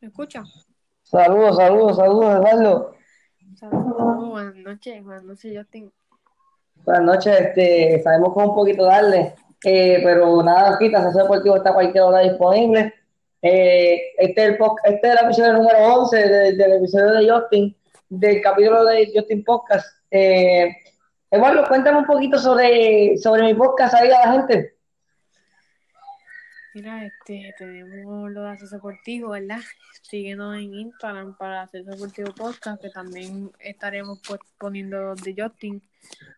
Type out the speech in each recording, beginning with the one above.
¿Me escucha? Saludos, saludos, saludos, Eduardo. Saludos, buenas noches, buenas noches, Justin. Buenas noches, este, sabemos que es un poquito darle, eh, pero nada, quita, Saseo Deportivo está a cualquier hora disponible. Eh, este, es el este es el episodio número 11 de- del episodio de Justin, del capítulo de Justin Podcast. Eh, Eduardo, cuéntame un poquito sobre, sobre mi podcast ahí a la gente. Mira, este, tenemos lo de Acceso Deportivo, ¿verdad? Síguenos en Instagram para Acceso Deportivo Podcast, que también estaremos pues, poniendo de Justin,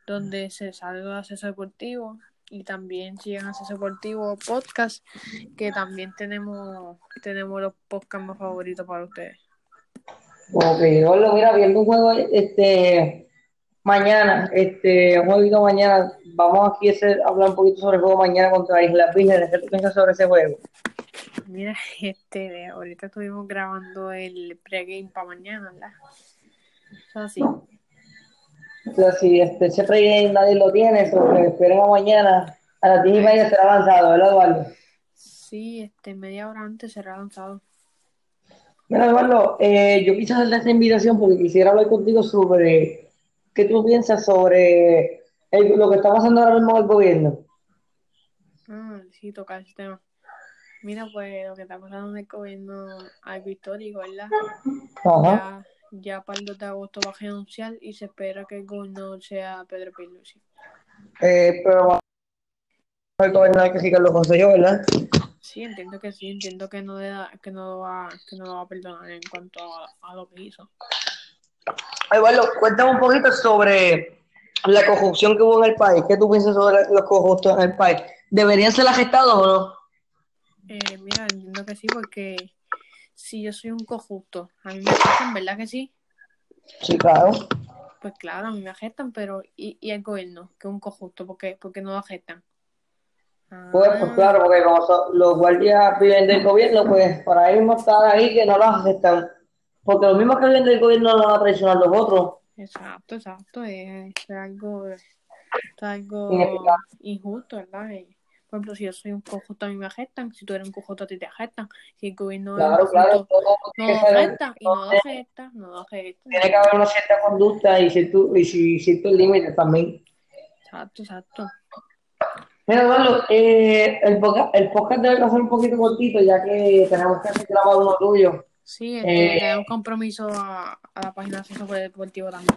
donde se sale lo de Acceso Deportivo. Y también sigan Acceso Deportivo Podcast, que también tenemos, tenemos los podcasts más favoritos para ustedes. Ok, Eduardo, mira, viendo un juego este, mañana, este, un jueguito mañana, vamos aquí a hablar un poquito sobre el juego mañana contra Islas Vírgenes. ¿Qué tú piensas sobre ese juego? Mira, este, ahorita estuvimos grabando el pregame para mañana, ¿verdad? Eso sí. O sea, si este, siempre ahí nadie lo tiene, que esperemos mañana a las 10 y media será avanzado, ¿verdad, Eduardo? Sí, este, media hora antes será lanzado. Mira, Eduardo, eh, yo quise hacerte esta invitación porque quisiera hablar contigo sobre qué tú piensas sobre el- lo que está pasando ahora mismo el gobierno. Ah, sí, tocar ese tema. Mira, pues lo que está pasando en el gobierno algo histórico, ¿verdad? Ajá. Ya, ya para el 2 de agosto va a renunciar y se espera que el gobernador sea Pedro Pierluisi. Eh, pero el gobernador que Ricardo José, ¿verdad? Sí, entiendo que sí, entiendo que no, da- que no, lo va, que no lo va a perdonar en cuanto a, a lo que hizo. Eduardo, cuéntame un poquito sobre la corrupción que hubo en el país. ¿Qué tú piensas sobre los corruptos en el país? ¿Deberían ser arrestados o no? Eh, mira, entiendo que sí, porque si yo soy un corrupto, a mí me afectan, ¿verdad que sí? Sí, claro. Pues claro, a mí me afectan, pero ¿y, y el gobierno? Que es un corrupto, ¿por qué? ¿Por qué no lo afectan? Pues, pues claro, porque como son- los guardias viven del gobierno, pues para ahí mismo están ahí que no los aceptan. Porque los mismos que viven del gobierno no van a traicionar a los otros. Exacto, exacto, es, es algo, es algo injusto, ¿verdad? Y, por ejemplo, si yo soy un corrupto, a mí me afectan, si tú eres un corrupto, a ti te afectan, si el gobierno es Claro, claro, corrupto, todo no lo y no lo afecta, no lo afecta. tiene que haber una cierta conducta y cierto- y si- ciertos límites también. Exacto, exacto. Mira, Eduardo, eh, el, podcast, el podcast debe ser un poquito cortito, ya que tenemos que hacer grabado uno tuyo. Sí, este, Eh, le da un compromiso a, a la página de sobre deportivo también.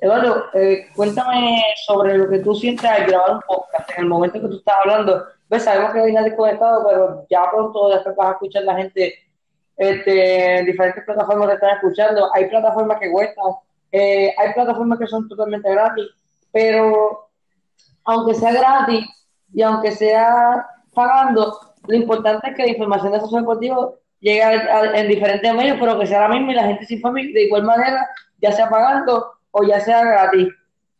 Eduardo, eh, cuéntame sobre lo que tú sientes al grabar un podcast, en el momento que tú estás hablando. Ves, sabemos que vienes desconectado, pero ya pronto después vas a escuchar la gente este, en diferentes plataformas que están escuchando. Hay plataformas que cuestan, eh, hay plataformas que son totalmente gratis, pero aunque sea gratis y aunque sea pagando, lo importante es que la información de Socio Deportivo llegue a- en diferentes medios, pero que sea la misma y la gente se informe de igual manera, ya sea pagando o ya sea gratis.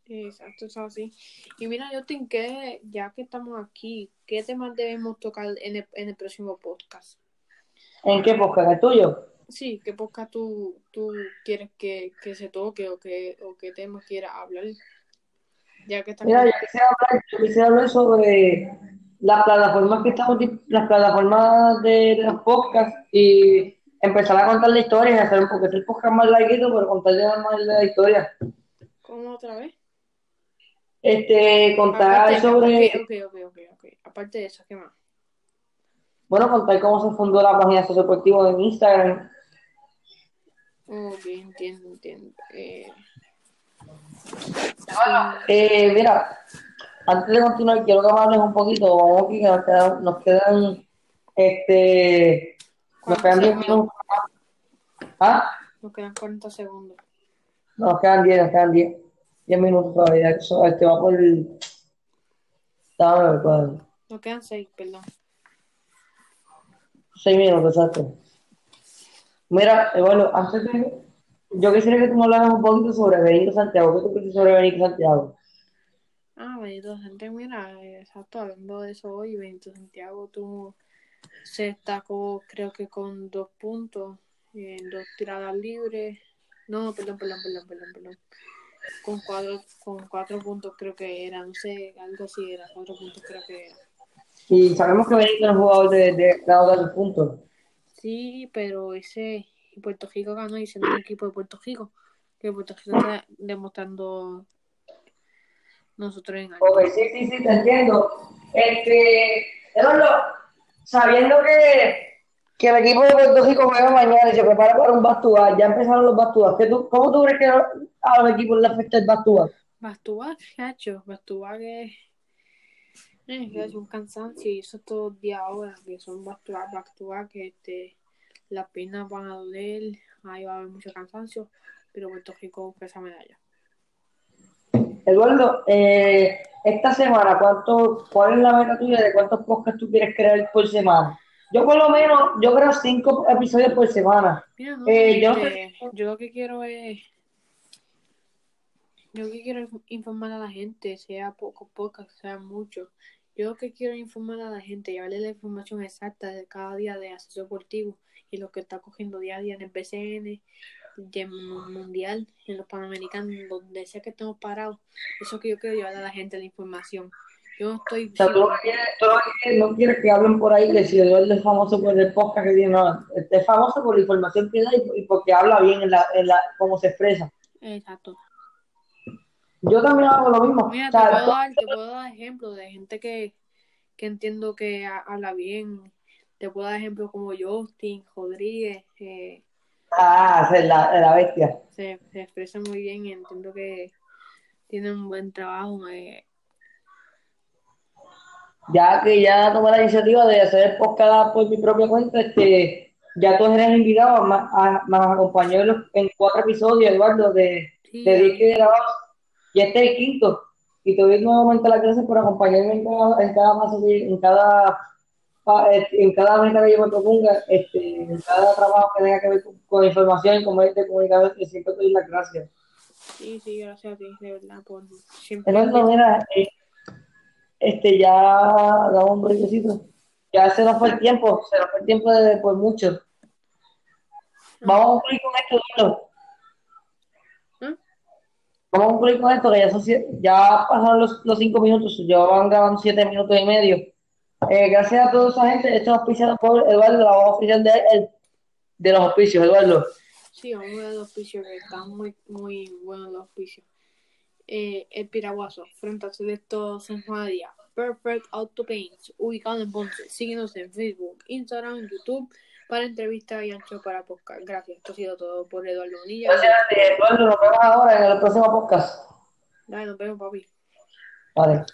Exacto, eso así. Y mira, Justin, que ya que estamos aquí, ¿qué temas debemos tocar en el, en el próximo podcast? ¿En qué podcast? ¿El tuyo? Sí, ¿qué podcast tú, tú quieres que, que se toque o qué, o qué temas quieras hablar? Ya que estamos Mira, yo quisiera hablar, yo quisiera hablar sobre las plataformas que estamos, las plataformas de, los podcasts y empezar a contar la historia y hacer un poco el podcast más larguito, pero contarle más la historia. ¿Cómo otra vez? Este, contar Aparte, sobre, ok, ok, ok, ok. Aparte de eso, ¿qué más? bueno, contar cómo se fundó la página Sociodeportivo en Instagram. Ok, entiendo, entiendo. Eh, Eh, mira, antes de continuar, quiero que me hables un poquito, vamos aquí, que nos quedan, nos quedan, este, nos quedan 10 minutos. ¿Ah? nos quedan 40 segundos. No, nos quedan 10, nos quedan 10. 10 minutos todavía. Eso, este va por. Dame ver, cuál. Nos quedan 6, perdón. 6 minutos, exacto. Mira, eh, bueno, antes de. Yo quisiera que tú me hablaras un poquito sobre Benito Santiago. ¿Qué tú piensas sobre Benito Santiago? Benito Santiago, mira, exacto, hablando de eso hoy, Benito Santiago tuvo, se destacó creo que con dos puntos, en dos tiradas libres, no, perdón, perdón, perdón, perdón, perdón, con cuatro, con cuatro puntos creo que era, no sé, algo así era, cuatro puntos creo que era. Y sabemos que Benito un jugador de, de, de puntos. Sí, pero ese Puerto Rico ganó y siendo un equipo de Puerto Rico, que Puerto Rico está demostrando nosotros en Ok, sí, sí, sí, te entiendo. Este, Eduardo, sabiendo que, que el equipo de Puerto Rico juega mañana y se prepara para un Bastúa, ya empezaron los Bastúas. ¿Cómo tú crees que a los equipos le afecta el Bastúa? Bastúa, gacho, Bastúa que es un cansancio y eso todo el día ahora, que son Bastúa, Bastúa, que este, las piernas van a doler, ahí va a haber mucho cansancio, pero Puerto Rico esa medalla. Eduardo, eh, esta semana, ¿cuánto, ¿cuál es la meta tuya de cuántos podcasts tú quieres crear por semana? Yo por lo menos, yo creo cinco episodios por semana. Eh, este, yo, lo que quiero es, yo lo que quiero informar a la gente, sea poco podcast, sea mucho. Yo lo que quiero informar a la gente, llevarle la información exacta de cada día de acceso deportivo y lo que está cogiendo día a día en el BCN, mundial, en los panamericanos, donde sea que estemos parados. Eso que yo quiero llevar a la gente la información. Yo no estoy. O sea, tú, no quieres, que hablen por ahí que si Eduardo es famoso por el podcast que tiene, no, es famoso por la información que da y, porque habla bien en la, en la, cómo se expresa. Exacto. Yo también hago lo mismo. Mira, te, puedo dar, te puedo dar ejemplos de gente que, que entiendo que habla bien. Te puedo dar ejemplos como Justin, Rodríguez, eh, Ah, es la, la bestia. Se, se, expresa muy bien y entiendo que tiene un buen trabajo. Eh. Ya que ya tomé la iniciativa de hacer el podcast por mi propia cuenta, este, ya tú eres invitado, más, a, más acompañó en cuatro episodios, Eduardo, de, sí, de 10 que grabamos. Y este es el quinto. Y te doy nuevamente las gracias por acompañarme en cada, en cada, en cada en cada meta que yo me proponga, este, en cada trabajo que tenga que ver con, información y con medios de comunicación, siempre te doy las gracias. Sí, sí, gracias a ti, de verdad, por siempre. Entonces, mira, eh, este, ya damos un brequecito. Ya se nos fue el tiempo, se nos fue el tiempo de, por mucho. Vamos a concluir con esto, Eduardo. ¿Mm? Vamos a concluir con esto, que ya, son, ya pasaron los, los cinco minutos, ya van grabando siete minutos y medio. Eh, gracias a toda esa gente. Esto es auspiciado por Eduardo, la voz oficial de, el, de los auspicios, Eduardo. Sí, vamos a ver los auspicios, que están muy, muy buenos los auspicios. Eh, el Piraguazo, frente a Selecto San Juan. Perfect Auto Paints, ubicado en Ponce. Síguenos en Facebook, Instagram, YouTube para entrevistas y ancho para podcast. Gracias. Esto ha sido todo por Eduardo Bonilla. Gracias, Eduardo. Nos vemos ahora en el próximo podcast. Dale, nos vemos, papi. Vale.